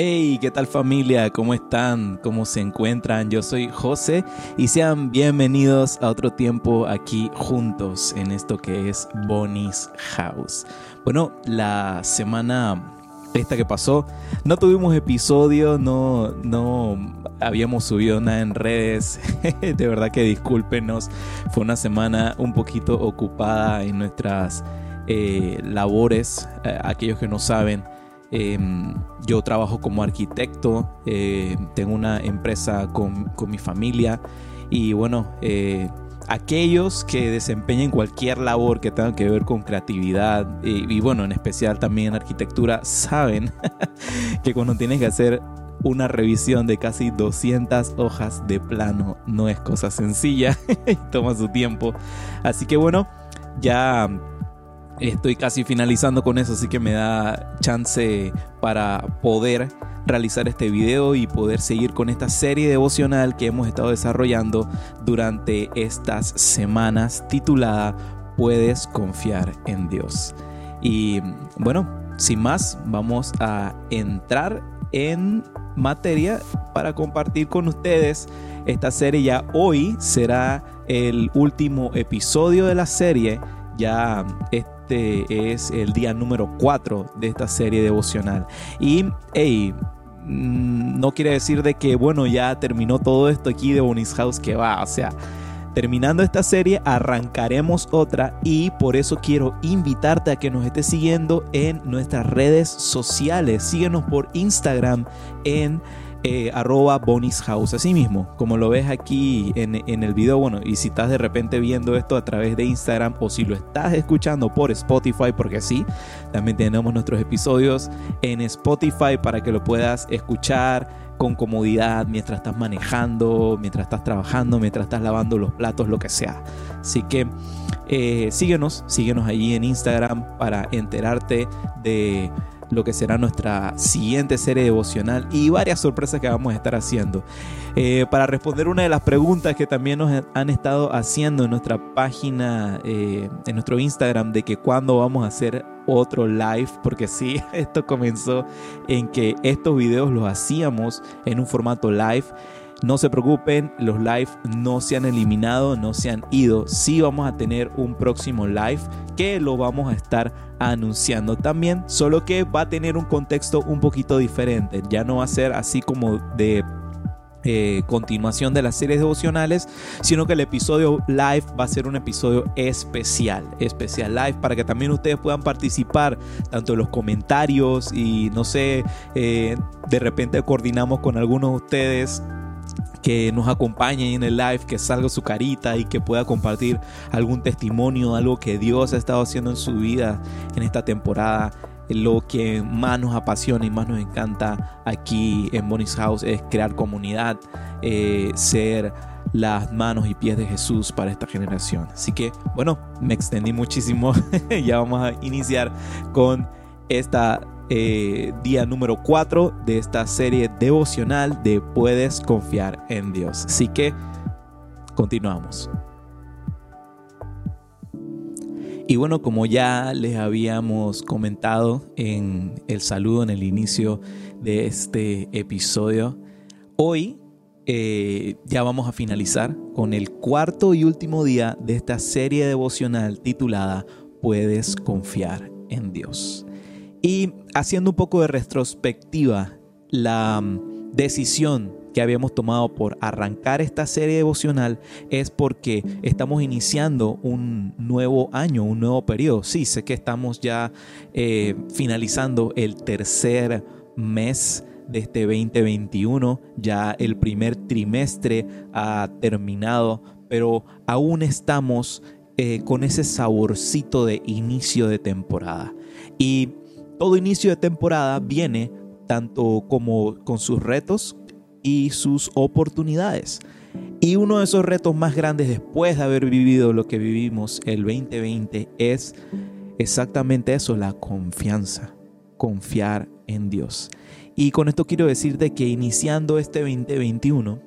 Hey, ¿qué tal familia? ¿Cómo están? ¿Cómo se encuentran? Yo soy José y sean bienvenidos a otro tiempo aquí juntos en esto que es Bonnie's House. Bueno, la semana esta que pasó, no tuvimos episodio, no, no habíamos subido nada en redes. de verdad que discúlpenos. Fue una semana un poquito ocupada en nuestras eh, labores. Eh, aquellos que no saben, Em, yo trabajo como arquitecto, eh, tengo una empresa con, mi familia y bueno, eh, aquellos que desempeñen cualquier labor que tenga que ver con creatividad y, bueno, en especial también arquitectura, saben que cuando tienes que hacer una revisión de casi 200 hojas de plano no es cosa sencilla toma su tiempo. Así que bueno, ya Estoy casi finalizando con eso, así que me da chance para poder realizar este video y poder seguir con esta serie devocional que hemos estado desarrollando durante estas semanas titulada Puedes confiar en Dios. Y bueno, sin más, vamos a entrar en materia para compartir con ustedes esta serie. Ya hoy será el último episodio de la serie. Ya este es el día número 4 de esta serie devocional. Y, hey, mm, no quiere decir de que, bueno, ya terminó todo esto aquí de Bonis House que va, o sea, terminando esta serie arrancaremos otra y por eso quiero invitarte a que nos estés siguiendo en nuestras redes sociales. Síguenos por Instagram en eh, arroba Bonis House. Así mismo, como lo ves aquí en, en, el video, bueno, y si estás de repente viendo esto a través de Instagram o si lo estás escuchando por Spotify, porque sí, también tenemos nuestros episodios en Spotify para que lo puedas escuchar con comodidad mientras estás manejando, mientras estás trabajando, mientras estás lavando los platos, lo que sea. Así que eh, síguenos, síguenos allí en Instagram para enterarte de lo que será nuestra siguiente serie devocional y varias sorpresas que vamos a estar haciendo. Eh, para responder una de las preguntas que también nos han estado haciendo en nuestra página, eh, en nuestro Instagram, de que cuándo vamos a hacer otro live, porque sí, esto comenzó en que estos videos los hacíamos en un formato live. No se preocupen, los live no se han eliminado, no se han ido. Sí vamos a tener un próximo live que lo vamos a estar anunciando también, solo que va a tener un contexto un poquito diferente. Ya no va a ser así como de eh, continuación de las series devocionales, sino que el episodio live va a ser un episodio especial, especial live, para que también ustedes puedan participar tanto en los comentarios y no sé, eh, de repente coordinamos con algunos de ustedes que nos acompañe en el live, que salga su carita y que pueda compartir algún testimonio, algo que Dios ha estado haciendo en su vida en esta temporada. Lo que más nos apasiona y más nos encanta aquí en Bonnie's House es crear comunidad, eh, ser las manos y pies de Jesús para esta generación. Así que, bueno, me extendí muchísimo. ya vamos a iniciar con esta eh, día número 4 de esta serie devocional de Puedes confiar en Dios. Así que continuamos. Y bueno, como ya les habíamos comentado en el saludo en el inicio de este episodio, hoy eh, ya vamos a finalizar con el cuarto y último día de esta serie devocional titulada Puedes confiar en Dios. Y haciendo un poco de retrospectiva, la mm, decisión que habíamos tomado por arrancar esta serie devocional es porque estamos iniciando un nuevo año, un nuevo periodo. Sí, sé que estamos ya eh, finalizando el tercer mes de este 2021, ya el primer trimestre ha terminado, pero aún estamos eh, con ese saborcito de inicio de temporada. Y todo inicio de temporada viene tanto como con sus retos y sus oportunidades. Y uno de esos retos más grandes después de haber vivido lo que vivimos el 2020 es exactamente eso, la confianza, confiar en Dios. Y con esto quiero decirte que iniciando este 2021,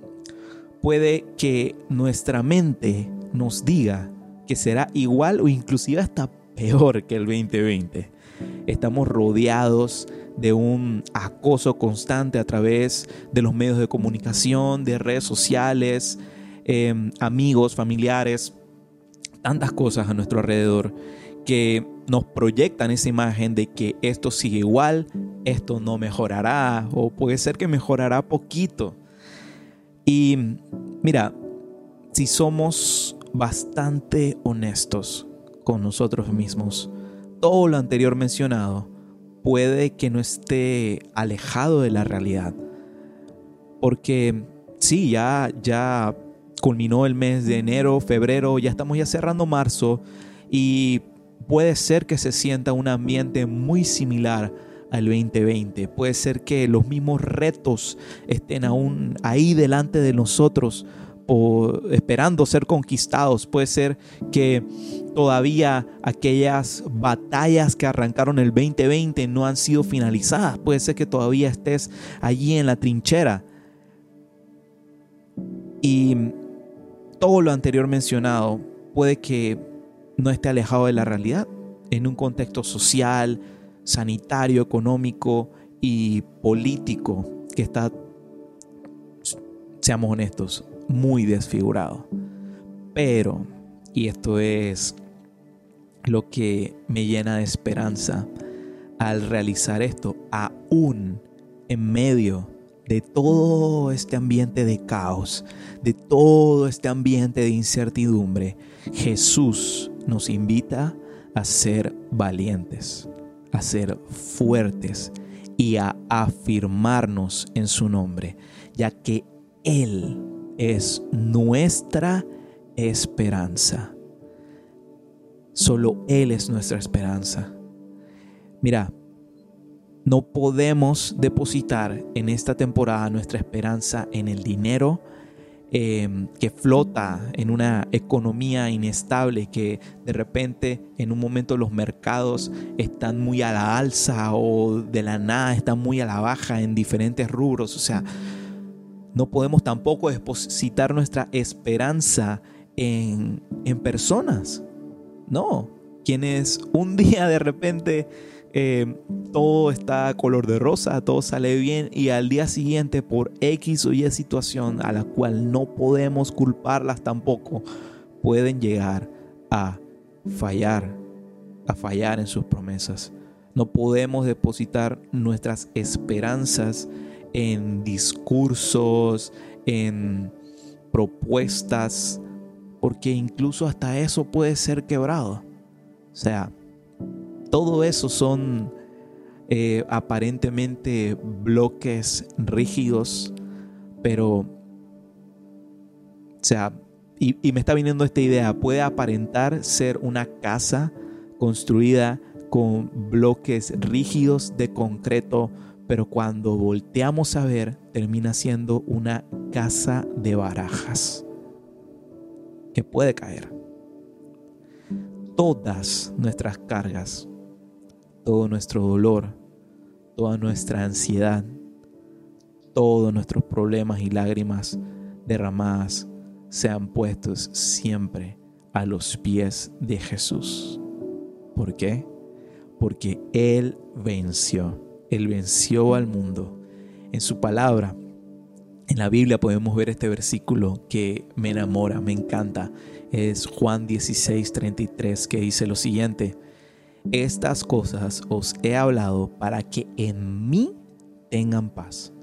puede que nuestra mente nos diga que será igual o inclusive hasta peor que el 2020 estamos rodeados de un acoso constante a través de los medios de comunicación, de redes sociales, em, amigos, familiares, tantas cosas a nuestro alrededor que nos proyectan esa imagen de que esto sigue igual, esto no mejorará o puede ser que mejorará poquito. Y mira, si somos bastante honestos con nosotros mismos, todo lo anterior mencionado puede que no esté alejado de la realidad. Porque sí, ya, ya culminó el mes de enero, febrero, ya estamos ya cerrando marzo y puede ser que se sienta un ambiente muy similar al 2020. Puede ser que los mismos retos estén aún ahí delante de nosotros o esperando ser conquistados. Puede ser que todavía aquellas batallas que arrancaron el 2020 no han sido finalizadas. Puede ser que todavía estés allí en la trinchera. Y todo lo anterior mencionado puede que no esté alejado de la realidad en un contexto social, sanitario, económico y político que está, seamos honestos, muy desfigurado. Pero, y esto es lo que me llena de esperanza al realizar esto, aún en medio de todo este ambiente de caos, de todo este ambiente de incertidumbre, Jesús nos invita a ser valientes, a ser fuertes y a afirmarnos en su nombre, ya que Él es nuestra esperanza. Solo Él es nuestra esperanza. Mira, no podemos depositar en esta temporada nuestra esperanza en el dinero em, que flota en una economía inestable, que de repente en un momento los mercados están muy a la alza o de la nada están muy a la baja en diferentes rubros. O sea, no podemos tampoco depositar nuestra esperanza en, en personas. No, quienes un día de repente eh, todo está color de rosa, todo sale bien y al día siguiente por X o Y situación a la cual no podemos culparlas tampoco, pueden llegar a fallar, a fallar en sus promesas. No podemos depositar nuestras esperanzas en discursos, en propuestas, porque incluso hasta eso puede ser quebrado. O sea, todo eso son eh, aparentemente bloques rígidos, pero, o sea, y, y me está viniendo esta idea, puede aparentar ser una casa construida con bloques rígidos de concreto, pero cuando volteamos a ver, termina siendo una casa de barajas que puede caer. Todas nuestras cargas todo nuestro dolor, toda nuestra ansiedad, todos nuestros problemas y lágrimas derramadas sean puestos siempre a los pies de Jesús. ¿Por qué? Porque Él venció, Él venció al mundo. En su palabra, en la Biblia podemos ver este versículo que me enamora, me encanta. Es Juan 16, 33, que dice lo siguiente. Estas cosas os he hablado para que en mí tengan paz.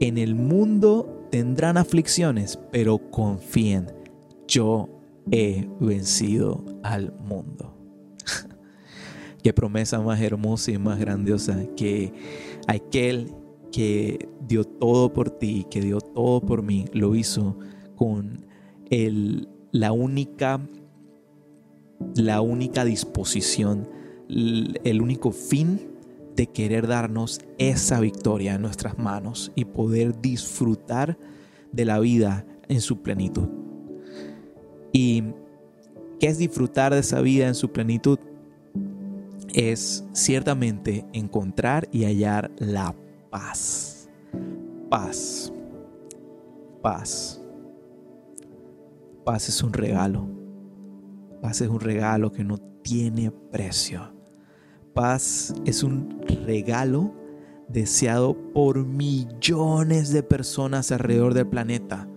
En el mundo tendrán aflicciones, pero confíen, yo he vencido al mundo. Qué promesa más hermosa y más grandiosa que aquel que dio todo por ti, que dio todo por mí, lo hizo con el, la única la única disposición el único fin de querer darnos esa victoria en nuestras manos y poder disfrutar de la vida en su plenitud. ¿Y qué es disfrutar de esa vida en su plenitud? Es ciertamente encontrar y hallar la paz. Paz. Paz. Paz es un regalo. Paz es un regalo que no tiene precio paz es un regalo deseado por millones de personas alrededor del planeta.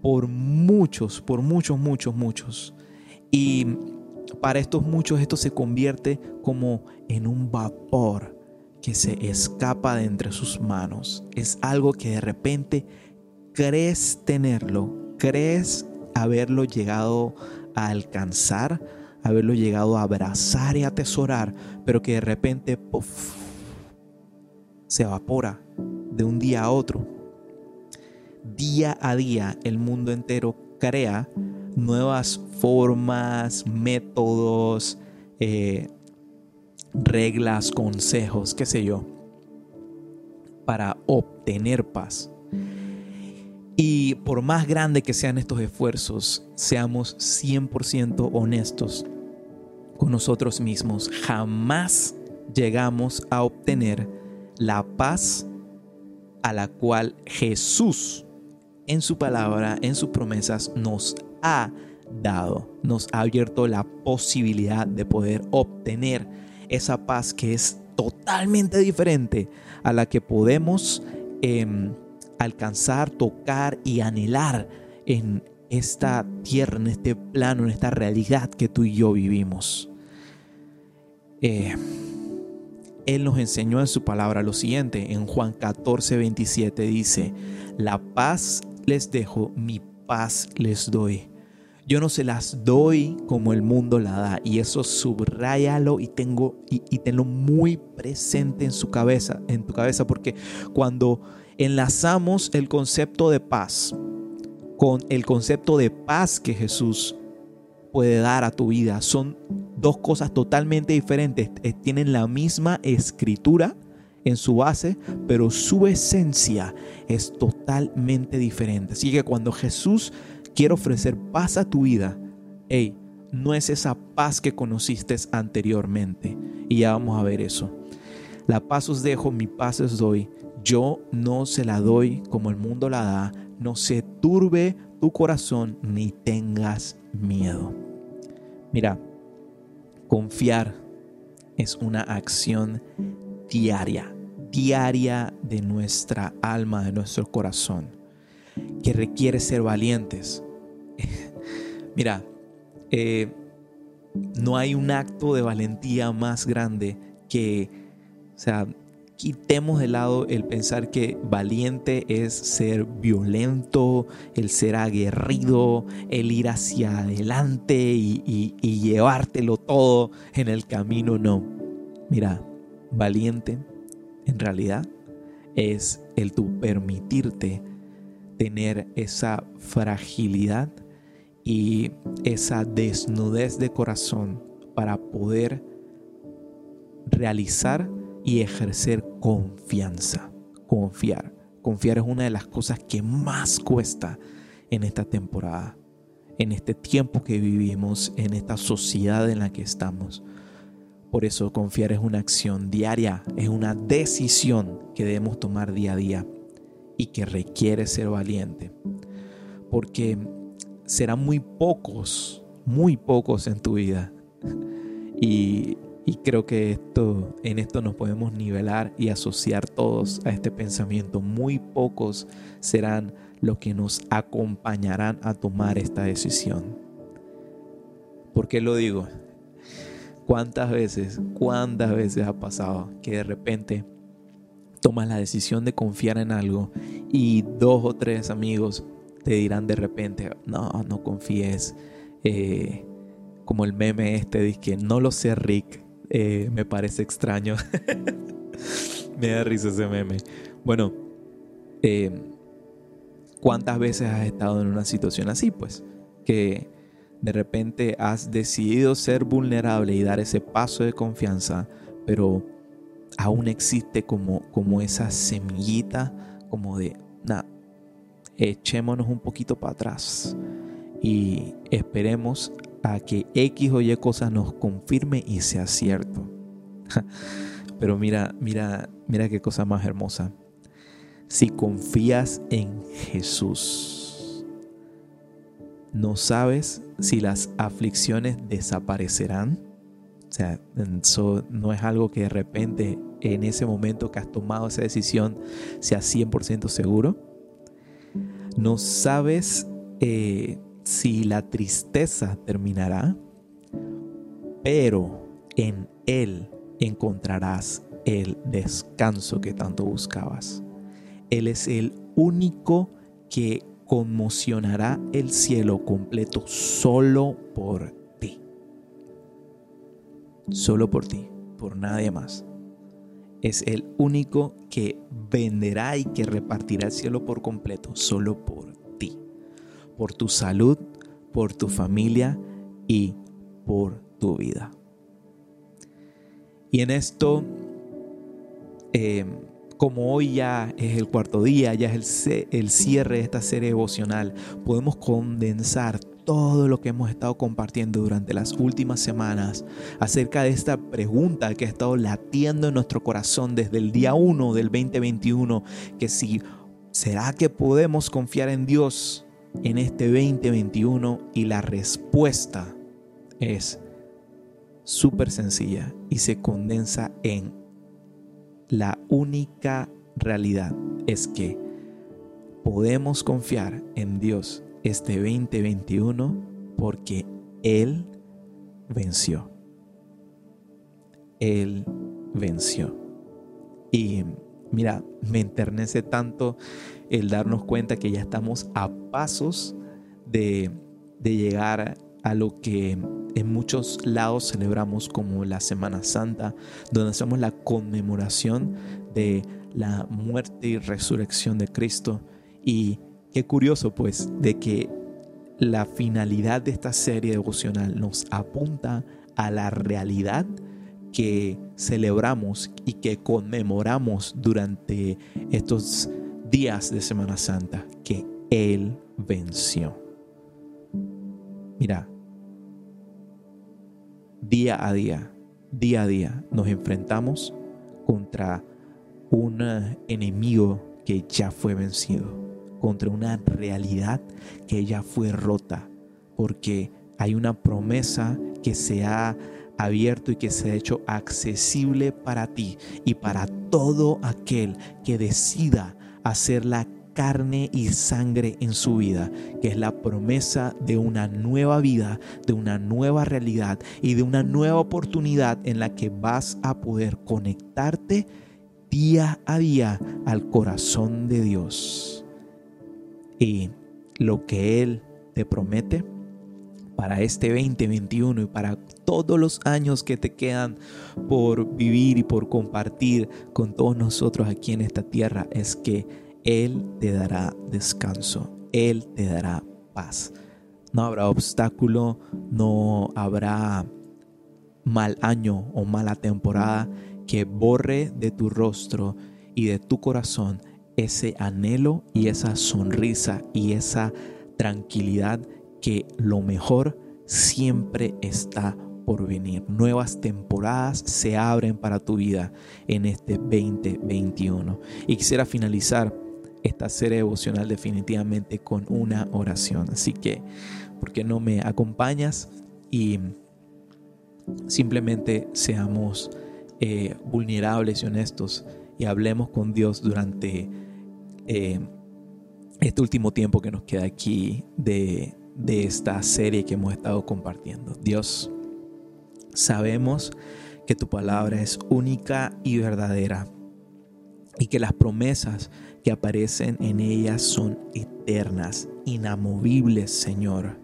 Por muchos, por muchos, muchos, muchos. Y para estos muchos esto se convierte como en un vapor que se escapa de entre sus manos. Es algo que de repente crees tenerlo, crees haberlo llegado a alcanzar, haberlo llegado a abrazar y atesorar, pero que de repente se evapora de un día a otro. Día a día el mundo entero crea nuevas formas, métodos, eh, reglas, consejos, qué sé yo, para obtener paz. Y por más grande que sean estos esfuerzos, seamos 100% honestos con nosotros mismos. Jamás llegamos a obtener la paz a la cual Jesús en su palabra, en sus promesas, nos ha dado, nos ha abierto la posibilidad de poder obtener esa paz que es totalmente diferente a la que podemos em, alcanzar, tocar y anhelar en esta tierra, en este plano, en esta realidad que tú y yo vivimos. Eh, él nos enseñó en su palabra lo siguiente, en Juan 14, 27 dice, la paz les dejo, mi paz les doy. Yo no se las doy como el mundo la da. Y eso subrayalo y, tengo, y, y tenlo muy presente en su cabeza, en tu cabeza, porque cuando enlazamos el concepto de paz con el concepto de paz que Jesús puede dar a tu vida. Son dos cosas totalmente diferentes. Eh, tienen la misma escritura en su base, pero su esencia es totalmente diferente. Así que cuando Jesús quiere ofrecer paz a tu vida, hey, no es esa paz que conociste anteriormente. Y ya vamos a ver eso. La paz os dejo, mi paz os doy. Yo no se la doy como el mundo la da. No se turbe tu corazón ni tengas miedo. Mira, confiar es una acción diaria, diaria de nuestra alma, de nuestro corazón, que requiere ser valientes. Mira, eh, no hay un acto de valentía más grande que, o sea, quitemos de lado el pensar que valiente es ser violento, el ser aguerrido, el ir hacia adelante y, llevártelo todo en el camino. No, mira, valiente en realidad es el tu permitirte tener esa fragilidad y esa desnudez de corazón para poder realizar y ejercer confianza. Confiar. Confiar es una de las cosas que más cuesta en esta temporada, en este tiempo que vivimos, en esta sociedad en la que estamos. Por eso confiar es una acción diaria, es una decisión que debemos tomar día a día y que requiere ser valiente. Porque serán muy pocos, muy pocos en tu vida. Y creo que esto, en esto nos podemos nivelar y asociar todos a este pensamiento. Muy pocos serán los que nos acompañarán a tomar esta decisión. ¿Por qué lo digo? ¿Cuántas veces, cuántas veces ha pasado que de repente tomas la decisión de confiar en algo y dos o tres amigos te dirán de repente, no, no confíes, eh, como el meme este, dice que no lo sé Rick, eh, me parece extraño. me da risa ese meme. Bueno, eh, ¿cuántas veces has estado en una situación así? Pues que de repente has decidido ser vulnerable y dar ese paso de confianza, pero aún existe como, como esa semillita, como de, echémonos un poquito para atrás y esperemos a que X o Y cosa nos confirme y sea cierto. Pero mira, mira, mira qué cosa más hermosa. Si confías en Jesús, no sabes si las aflicciones desaparecerán. O sea, eso no es algo que de repente en ese momento que has tomado esa decisión sea 100% seguro. No sabes eh, si la tristeza terminará, pero en Él encontrarás el descanso que tanto buscabas. Él es el único que conmocionará el cielo completo solo por ti. Solo por ti, por nadie más. Es el único que venderá y que repartirá el cielo por completo, solo por ti. Por tu salud, por tu familia y por tu vida. Y en esto, eh, como hoy ya es el cuarto día, ya es el, el cierre de esta serie devocional, podemos condensar todo lo que hemos estado compartiendo durante las últimas semanas acerca de esta pregunta que ha estado latiendo en nuestro corazón desde el día 1 del 2021, que si será que podemos confiar en Dios en este 2021 y la respuesta es súper sencilla y se condensa en la única realidad es que podemos confiar en Dios este 2021 porque Él venció. Él venció. Y mira, me enternece tanto el darnos cuenta que ya estamos a pasos de, de llegar a lo que en muchos lados celebramos como la Semana Santa, donde hacemos la conmemoración de la muerte y resurrección de Cristo. Y qué curioso pues de que la finalidad de esta serie devocional nos apunta a la realidad que celebramos y que conmemoramos durante estos días de Semana Santa, que Él venció. Mira, día a día, día a día nos enfrentamos contra un enemigo que ya fue vencido, contra una realidad que ya fue rota, porque hay una promesa que se ha abierto y que se ha hecho accesible para ti y para todo aquel que decida hacer la carne y sangre en su vida, que es la promesa de una nueva vida, de una nueva realidad y de una nueva oportunidad en la que vas a poder conectarte día a día al corazón de Dios. Y lo que Él te promete para este 2021 y para todos los años que te quedan por vivir y por compartir con todos nosotros aquí en esta tierra es que él te dará descanso, Él te dará paz. No habrá obstáculo, no habrá mal año o mala temporada que borre de tu rostro y de tu corazón ese anhelo y esa sonrisa y esa tranquilidad que lo mejor siempre está por venir. Nuevas temporadas se abren para tu vida en este 2021. Y quisiera finalizar esta serie devocional definitivamente con una oración. Así que, ¿por qué no me acompañas y simplemente seamos eh, vulnerables y honestos y hablemos con Dios durante eh, este último tiempo que nos queda aquí de, de esta serie que hemos estado compartiendo. Dios, sabemos que tu palabra es única y verdadera y que las promesas que aparecen en ellas son eternas, inamovibles, Señor,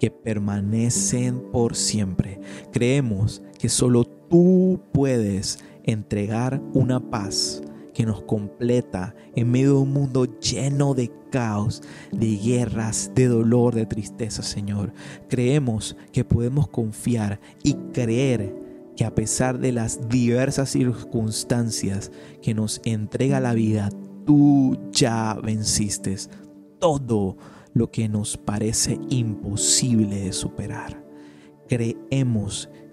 que permanecen por siempre. Creemos que solo tú puedes entregar una paz que nos completa en medio de un mundo lleno de caos, de guerras, de dolor, de tristeza, Señor. Creemos que podemos confiar y creer que a pesar de las diversas circunstancias que nos entrega la vida, tú ya venciste todo lo que nos parece imposible de superar. Creemos que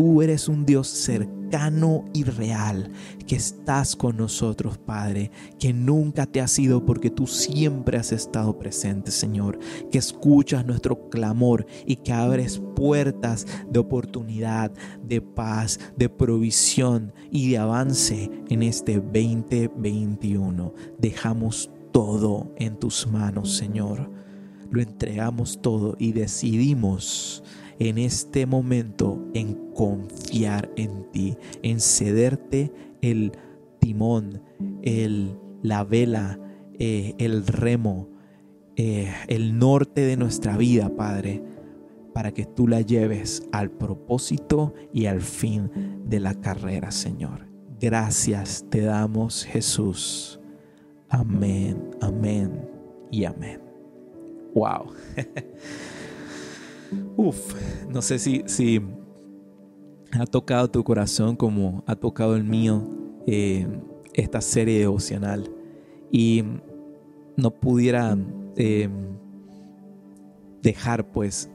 tú eres un Dios cercano y real, que estás con nosotros, Padre, que nunca te has ido porque tú siempre has estado presente, Señor, que escuchas nuestro clamor y que abres puertas de oportunidad, de paz, de provisión y de avance en este 2021. Dejamos todo en tus manos, Señor. Lo entregamos todo y decidimos en este momento en confiar en ti, en cederte el timón, el, la vela, eh, el remo, eh, el norte de nuestra vida, Padre, para que tú la lleves al propósito y al fin de la carrera, Señor. Gracias te damos, Jesús. Amén, amén y amén. Wow. Uf, no sé si, si ha tocado tu corazón como ha tocado el mío eh, esta serie devocional. Y no pudiera eh, dejar pues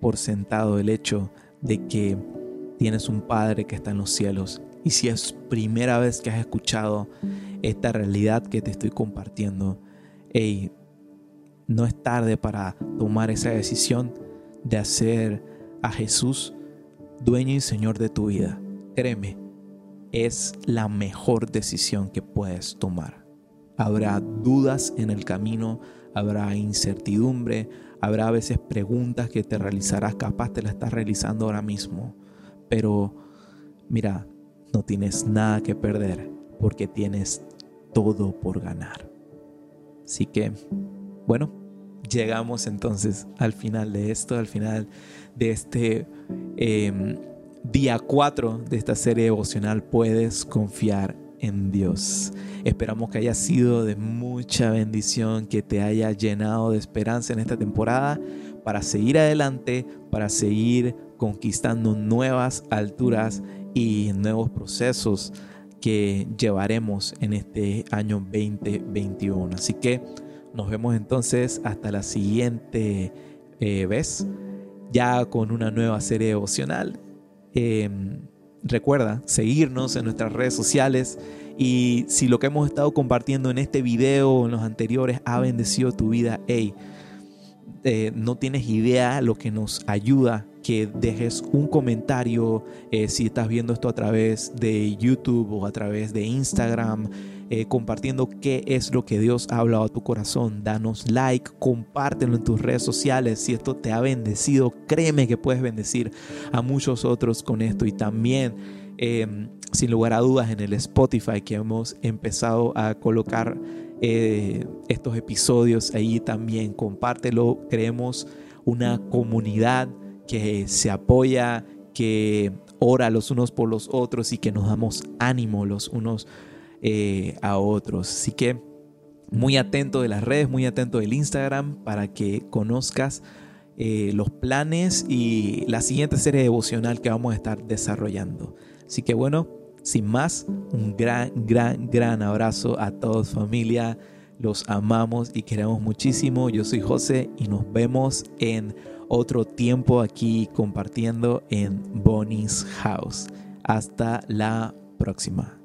por sentado el hecho de que tienes un Padre que está en los cielos. Y si es primera vez que has escuchado esta realidad que te estoy compartiendo, hey, no es tarde para tomar esa decisión de hacer a Jesús dueño y Señor de tu vida. Créeme, es la mejor decisión que puedes tomar. Habrá dudas en el camino, habrá incertidumbre, habrá a veces preguntas que te realizarás, capaz te las estás realizando ahora mismo. Pero mira, no tienes nada que perder porque tienes todo por ganar. Así que, bueno, llegamos entonces al final de esto, al final de este em, día 4 de esta serie devocional. Puedes confiar en Dios. Esperamos que haya sido de mucha bendición, que te haya llenado de esperanza en esta temporada para seguir adelante, para seguir conquistando nuevas alturas y nuevos procesos que llevaremos en este año 2021. Así que nos vemos entonces hasta la siguiente eh, vez, ya con una nueva serie devocional. Em, recuerda seguirnos en nuestras redes sociales y si lo que hemos estado compartiendo en este video o en los anteriores ha bendecido tu vida, hey, eh, no tienes idea lo que nos ayuda que dejes un comentario eh, si estás viendo esto a través de YouTube o a través de Instagram, eh, compartiendo qué es lo que Dios ha hablado a tu corazón. Danos like, compártelo en tus redes sociales. Si esto te ha bendecido, créeme que puedes bendecir a muchos otros con esto. Y también, em, sin lugar a dudas, en el Spotify que hemos empezado a colocar eh, estos episodios ahí también, compártelo. Creemos una comunidad que se apoya, que ora los unos por los otros y que nos damos ánimo los unos eh, a otros. Así que muy atento de las redes, muy atento del Instagram para que conozcas eh, los planes y la siguiente serie devocional que vamos a estar desarrollando. Así que bueno, sin más, un gran, gran, gran abrazo a todos familia. Los amamos y queremos muchísimo. Yo soy José y nos vemos en otro tiempo aquí compartiendo en Bonnie's House. Hasta la próxima.